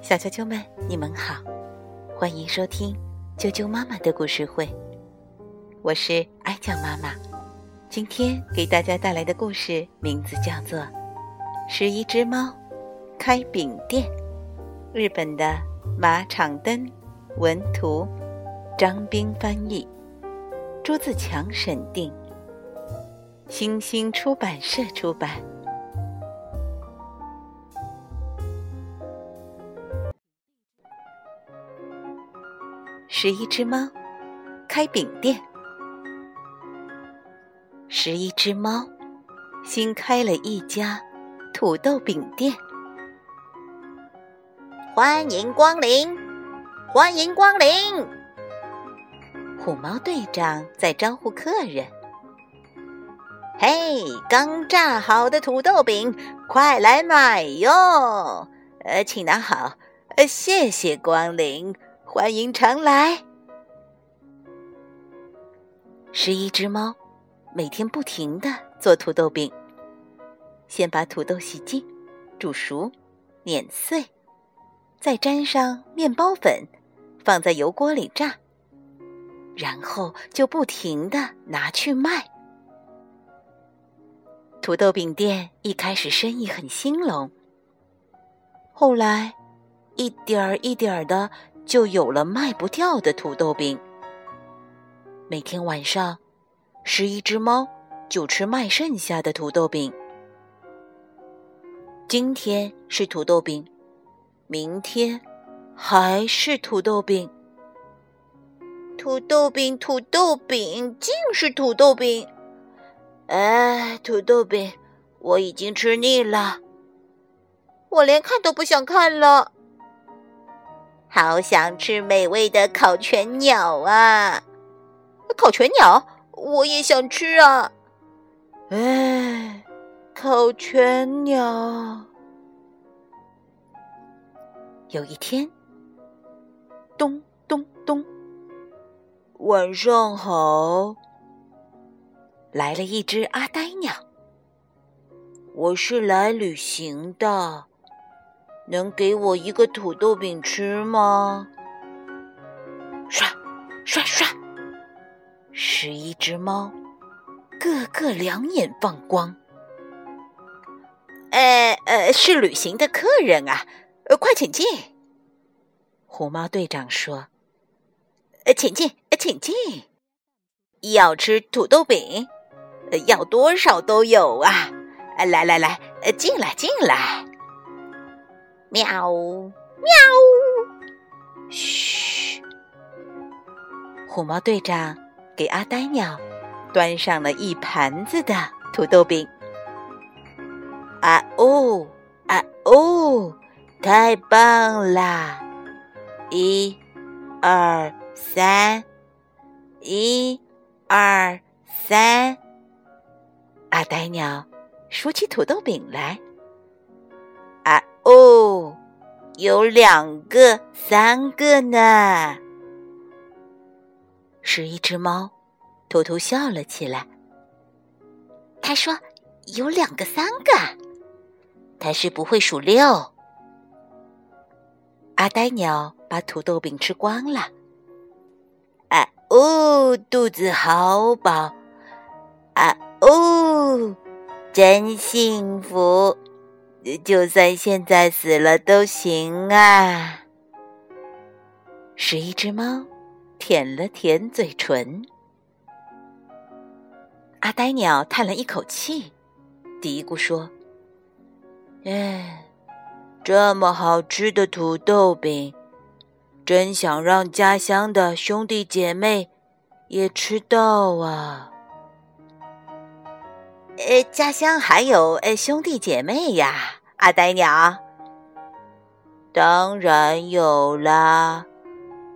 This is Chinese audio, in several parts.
小啾啾们，你们好，欢迎收听啾啾妈妈的故事会。我是爱酱妈妈，今天给大家带来的故事名字叫做《十一只猫开饼店》，日本的马场灯文图，张斌翻译，朱自强审定，星星出版社出版。十一只猫开饼店。十一只猫新开了一家土豆饼店。欢迎光临，欢迎光临！虎猫队长在招呼客人。嘿，刚炸好的土豆饼，快来买哟！呃，请拿好，呃，谢谢光临。欢迎常来。十一只猫每天不停的做土豆饼，先把土豆洗净、煮熟、碾碎，再沾上面包粉，放在油锅里炸，然后就不停的拿去卖。土豆饼店一开始生意很兴隆，后来一点儿一点儿的。就有了卖不掉的土豆饼。每天晚上，十一只猫就吃卖剩下的土豆饼。今天是土豆饼，明天还是土豆饼。土豆饼，土豆饼，尽是土豆饼。哎，土豆饼，我已经吃腻了，我连看都不想看了。好想吃美味的烤全鸟啊！烤全鸟，我也想吃啊！哎，烤全鸟。有一天，咚咚咚，晚上好，来了一只阿呆鸟。我是来旅行的。能给我一个土豆饼吃吗？刷刷刷！十一只猫，个个两眼放光。呃呃，是旅行的客人啊，呃，快请进。虎猫队长说：“呃，请进，呃，请进。要吃土豆饼，要多少都有啊！来来来，呃，进来进来。”喵喵！嘘！虎猫队长给阿呆鸟端上了一盘子的土豆饼。啊哦啊哦！太棒啦！一、二、三，一、二、三。阿呆鸟数起土豆饼来。哦，有两个、三个呢。是一只猫偷偷笑了起来。他说：“有两个、三个，他是不会数六。”阿呆鸟把土豆饼吃光了。啊哦，肚子好饱。啊哦，真幸福。就算现在死了都行啊！十一只猫舔了舔嘴唇。阿呆鸟叹了一口气，嘀咕说：“哎，这么好吃的土豆饼，真想让家乡的兄弟姐妹也吃到啊！”呃，家乡还有呃兄弟姐妹呀，阿呆鸟。当然有啦，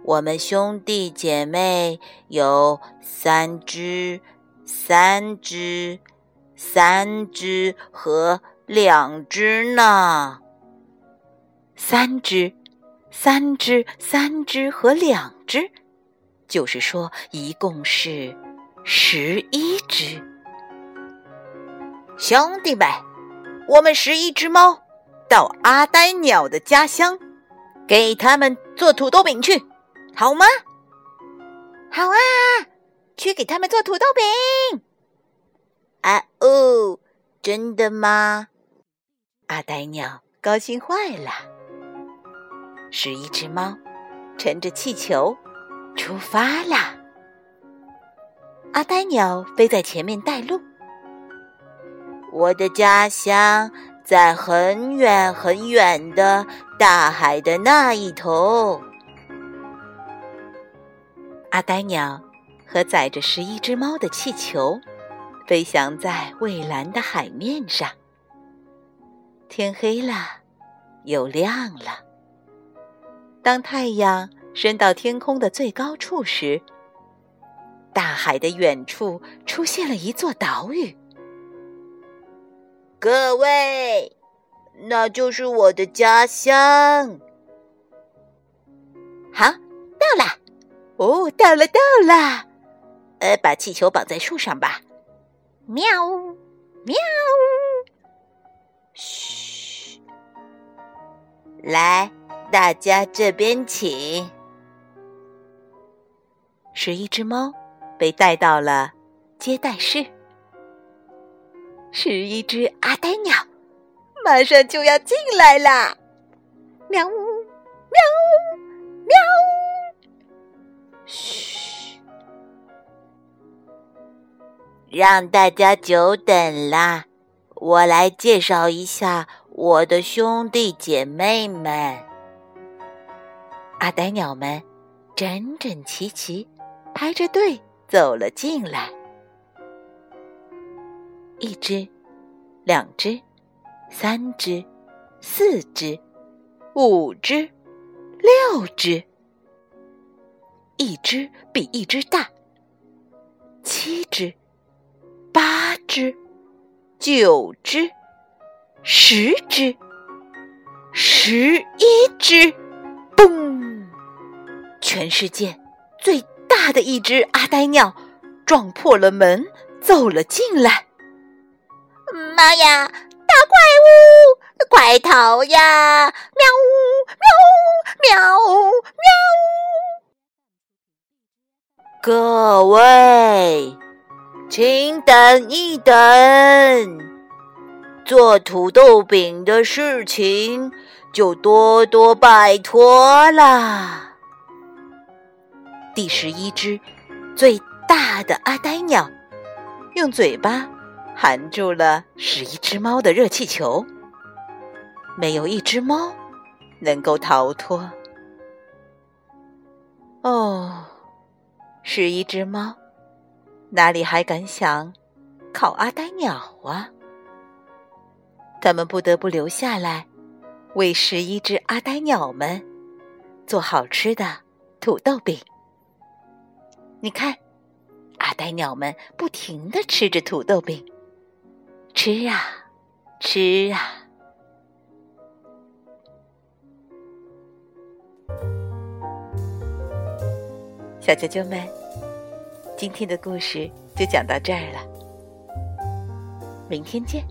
我们兄弟姐妹有三只、三只、三只和两只呢。三只、三只、三只和两只，就是说一共是十一只。兄弟们，我们十一只猫到阿呆鸟的家乡，给他们做土豆饼去，好吗？好啊，去给他们做土豆饼。啊哦，真的吗？阿呆鸟高兴坏了。十一只猫乘着气球出发啦。阿呆鸟飞在前面带路。我的家乡在很远很远的大海的那一头。阿呆鸟和载着十一只猫的气球飞翔在蔚蓝的海面上。天黑了，又亮了。当太阳升到天空的最高处时，大海的远处出现了一座岛屿。各位，那就是我的家乡。好，到了。哦，到了，到了。呃，把气球绑在树上吧。喵，喵。嘘，来，大家这边请。是一只猫被带到了接待室。是一只阿呆鸟马上就要进来啦！喵呜，喵呜，喵呜。嘘，让大家久等啦。我来介绍一下我的兄弟姐妹们。阿呆鸟们整整齐齐排着队走了进来。一只，两只，三只，四只，五只，六只，一只比一只大。七只，八只。九只，十只，十一只，嘣！全世界最大的一只阿呆鸟撞破了门，走了进来。妈呀！大怪物，快逃呀！喵呜，喵呜喵呜喵呜！各位。请等一等，做土豆饼的事情就多多拜托啦。第十一只最大的阿呆鸟，用嘴巴含住了十一只猫的热气球，没有一只猫能够逃脱。哦，十一只猫。哪里还敢想烤阿呆鸟啊？他们不得不留下来，为十一只阿呆鸟们做好吃的土豆饼。你看，阿呆鸟们不停的吃着土豆饼，吃啊，吃啊。小啾啾们。今天的故事就讲到这儿了，明天见。